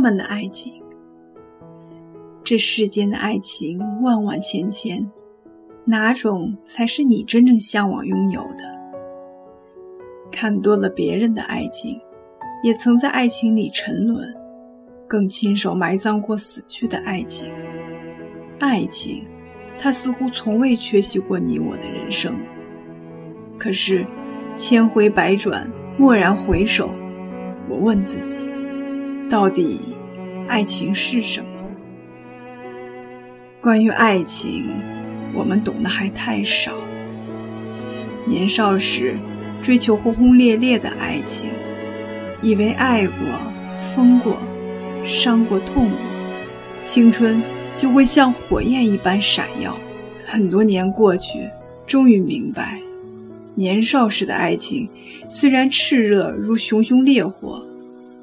们的爱情。这世间的爱情万万千千，哪种才是你真正向往拥有的？看多了别人的爱情，也曾在爱情里沉沦，更亲手埋葬过死去的爱情。爱情，它似乎从未缺席过你我的人生。可是，千回百转，蓦然回首，我问自己，到底爱情是什么？关于爱情，我们懂得还太少。年少时追求轰轰烈烈的爱情，以为爱过、疯过、伤过、痛过，青春就会像火焰一般闪耀。很多年过去，终于明白，年少时的爱情虽然炽热如熊熊烈火，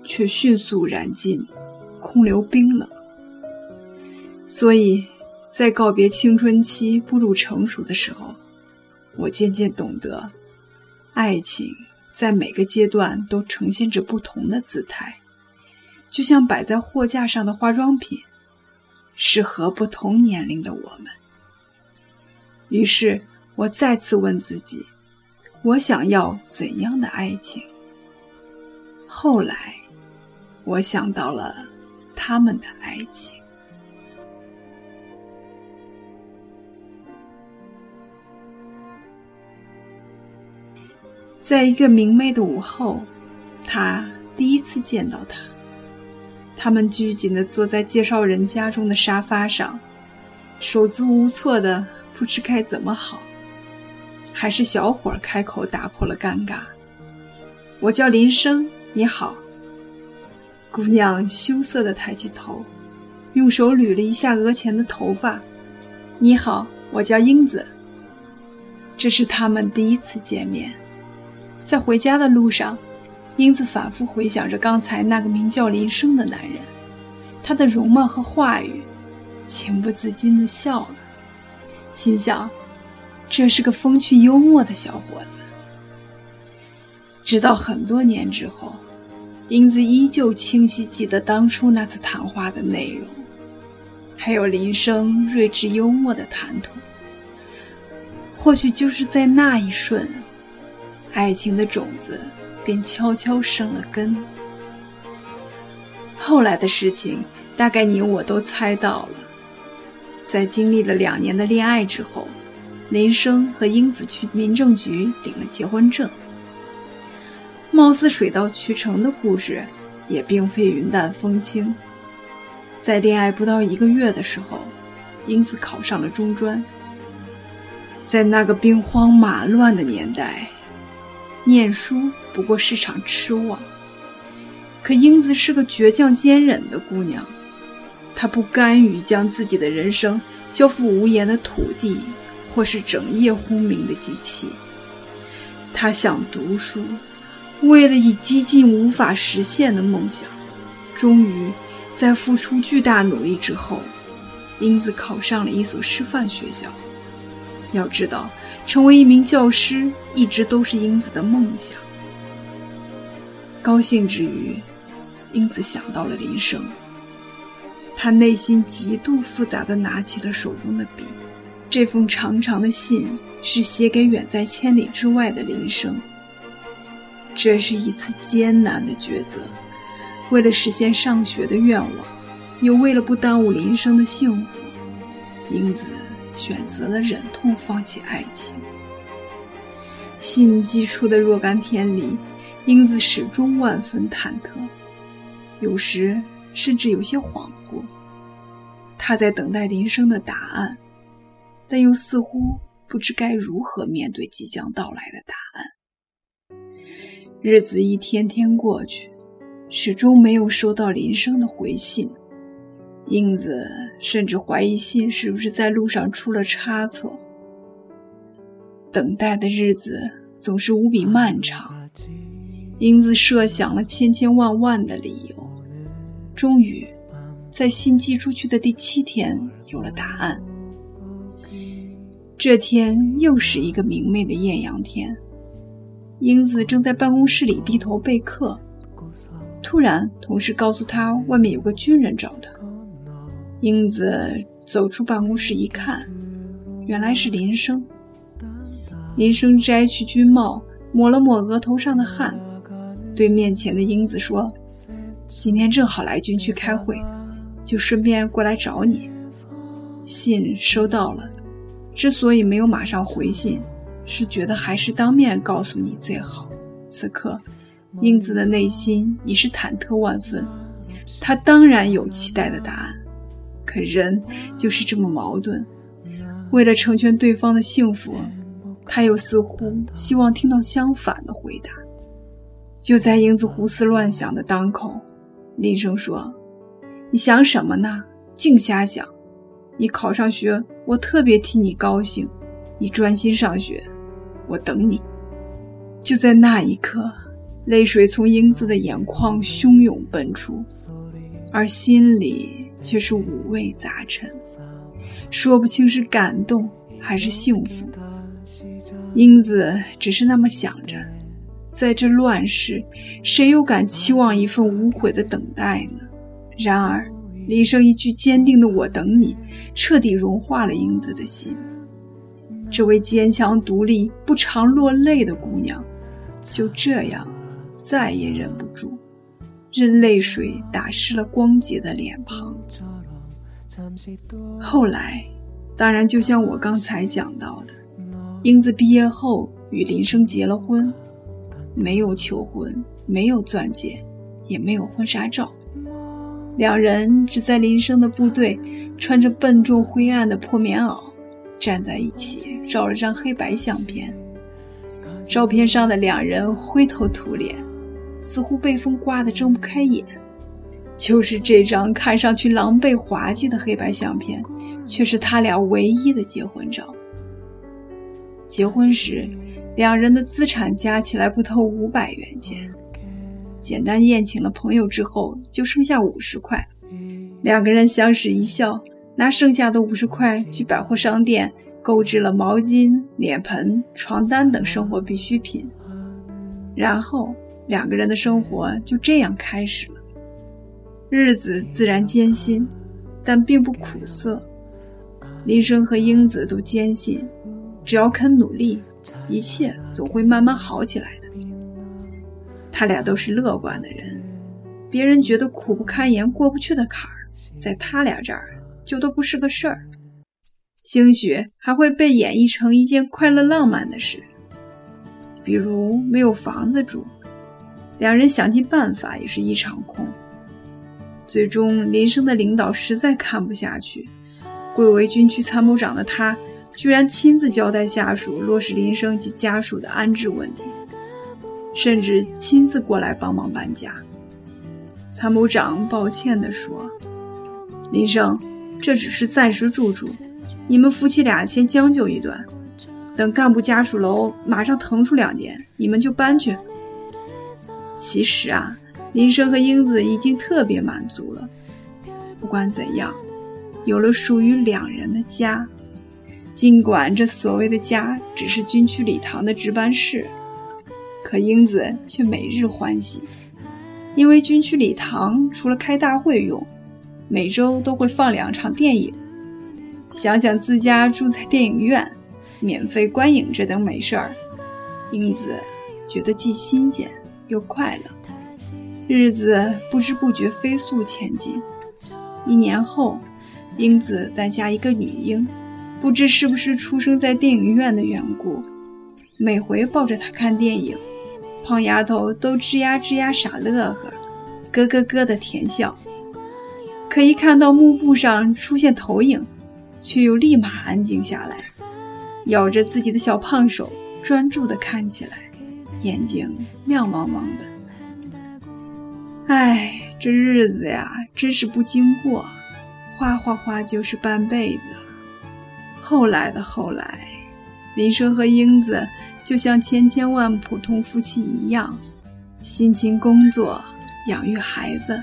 却迅速燃尽，空留冰冷。所以。在告别青春期、步入成熟的时候，我渐渐懂得，爱情在每个阶段都呈现着不同的姿态，就像摆在货架上的化妆品，适合不同年龄的我们。于是我再次问自己：我想要怎样的爱情？后来，我想到了他们的爱情。在一个明媚的午后，他第一次见到他。他们拘谨地坐在介绍人家中的沙发上，手足无措的不知该怎么好。还是小伙开口打破了尴尬：“我叫林生，你好。”姑娘羞涩地抬起头，用手捋了一下额前的头发：“你好，我叫英子。”这是他们第一次见面。在回家的路上，英子反复回想着刚才那个名叫林生的男人，他的容貌和话语，情不自禁地笑了，心想，这是个风趣幽默的小伙子。直到很多年之后，英子依旧清晰记得当初那次谈话的内容，还有林生睿智幽默的谈吐。或许就是在那一瞬。爱情的种子便悄悄生了根。后来的事情，大概你我都猜到了。在经历了两年的恋爱之后，林生和英子去民政局领了结婚证。貌似水到渠成的故事，也并非云淡风轻。在恋爱不到一个月的时候，英子考上了中专。在那个兵荒马乱的年代。念书不过是场痴妄，可英子是个倔强坚忍的姑娘，她不甘于将自己的人生交付无言的土地，或是整夜轰鸣的机器。她想读书，为了以激进无法实现的梦想。终于，在付出巨大努力之后，英子考上了一所师范学校。要知道，成为一名教师一直都是英子的梦想。高兴之余，英子想到了林生。他内心极度复杂的拿起了手中的笔，这封长长的信是写给远在千里之外的林生。这是一次艰难的抉择，为了实现上学的愿望，又为了不耽误林生的幸福，英子。选择了忍痛放弃爱情。信寄出的若干天里，英子始终万分忐忑，有时甚至有些恍惚。她在等待林生的答案，但又似乎不知该如何面对即将到来的答案。日子一天天过去，始终没有收到林生的回信。英子甚至怀疑信是不是在路上出了差错。等待的日子总是无比漫长，英子设想了千千万万的理由，终于在信寄出去的第七天有了答案。这天又是一个明媚的艳阳天，英子正在办公室里低头备课，突然，同事告诉他外面有个军人找他。英子走出办公室一看，原来是林生。林生摘去军帽，抹了抹额头上的汗，对面前的英子说：“今天正好来军区开会，就顺便过来找你。信收到了，之所以没有马上回信，是觉得还是当面告诉你最好。此刻。”英子的内心已是忐忑万分，她当然有期待的答案，可人就是这么矛盾。为了成全对方的幸福，他又似乎希望听到相反的回答。就在英子胡思乱想的当口，林生说：“你想什么呢？净瞎想！你考上学，我特别替你高兴。你专心上学，我等你。”就在那一刻。泪水从英子的眼眶汹涌奔出，而心里却是五味杂陈，说不清是感动还是幸福。英子只是那么想着，在这乱世，谁又敢期望一份无悔的等待呢？然而，林生一句坚定的“我等你”，彻底融化了英子的心。这位坚强独立、不常落泪的姑娘，就这样。再也忍不住，任泪水打湿了光洁的脸庞。后来，当然就像我刚才讲到的，英子毕业后与林生结了婚，没有求婚，没有钻戒，也没有婚纱照，两人只在林生的部队穿着笨重灰暗的破棉袄，站在一起照了张黑白相片。照片上的两人灰头土脸。似乎被风刮得睁不开眼，就是这张看上去狼狈滑稽的黑白相片，却是他俩唯一的结婚照。结婚时，两人的资产加起来不透五百元钱，简单宴请了朋友之后，就剩下五十块。两个人相视一笑，拿剩下的五十块去百货商店购置了毛巾、脸盆、床单等生活必需品，然后。两个人的生活就这样开始了，日子自然艰辛，但并不苦涩。林生和英子都坚信，只要肯努力，一切总会慢慢好起来的。他俩都是乐观的人，别人觉得苦不堪言、过不去的坎儿，在他俩这儿就都不是个事儿，兴许还会被演绎成一件快乐浪漫的事，比如没有房子住。两人想尽办法，也是一场空。最终，林生的领导实在看不下去，贵为军区参谋长的他，居然亲自交代下属落实林生及家属的安置问题，甚至亲自过来帮忙搬家。参谋长抱歉地说：“林生，这只是暂时住处，你们夫妻俩先将就一段，等干部家属楼马上腾出两间，你们就搬去。”其实啊，林生和英子已经特别满足了。不管怎样，有了属于两人的家，尽管这所谓的家只是军区礼堂的值班室，可英子却每日欢喜，因为军区礼堂除了开大会用，每周都会放两场电影。想想自家住在电影院，免费观影这等美事儿，英子觉得既新鲜。又快乐，日子不知不觉飞速前进。一年后，英子诞下一个女婴，不知是不是出生在电影院的缘故，每回抱着她看电影，胖丫头都吱呀吱呀傻乐呵，咯咯咯的甜笑。可一看到幕布上出现投影，却又立马安静下来，咬着自己的小胖手，专注地看起来。眼睛亮茫茫的，哎，这日子呀，真是不经过，哗哗哗就是半辈子。后来的后来，林生和英子就像千千万普通夫妻一样，辛勤工作，养育孩子，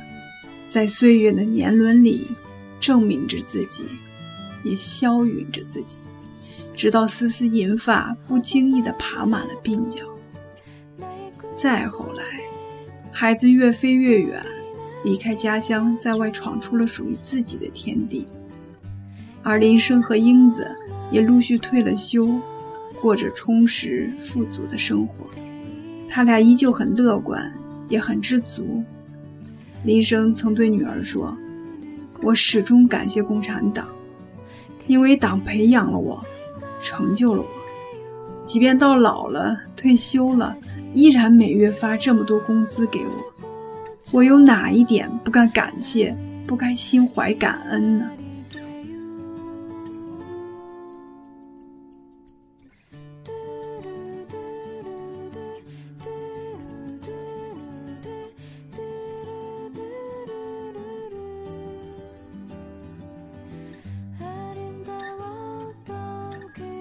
在岁月的年轮里证明着自己，也消陨着自己，直到丝丝银发不经意地爬满了鬓角。再后来，孩子越飞越远，离开家乡，在外闯出了属于自己的天地。而林生和英子也陆续退了休，过着充实富足的生活。他俩依旧很乐观，也很知足。林生曾对女儿说：“我始终感谢共产党，因为党培养了我，成就了我。即便到老了、退休了，依然每月发这么多工资给我，我有哪一点不该感谢、不该心怀感恩呢？”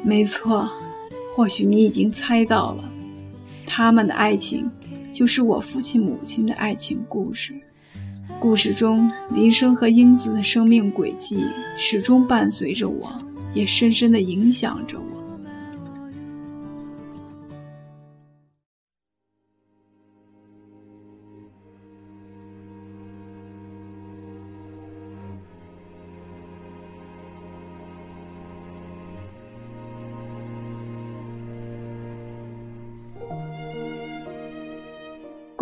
没错，或许你已经猜到了，他们的爱情就是我父亲母亲的爱情故事。故事中，林生和英子的生命轨迹始终伴随着我，也深深的影响着我。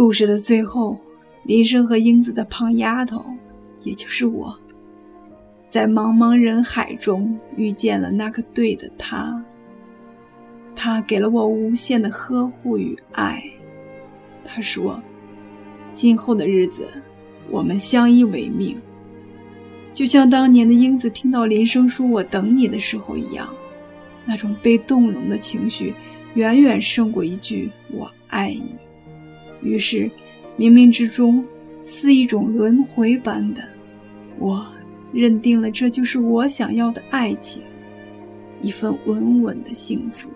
故事的最后，林生和英子的胖丫头，也就是我，在茫茫人海中遇见了那个对的他。他给了我无限的呵护与爱。他说：“今后的日子，我们相依为命。”就像当年的英子听到林生说“我等你”的时候一样，那种被动容的情绪，远远胜过一句“我爱你”。于是，冥冥之中，似一种轮回般的，我认定了这就是我想要的爱情，一份稳稳的幸福。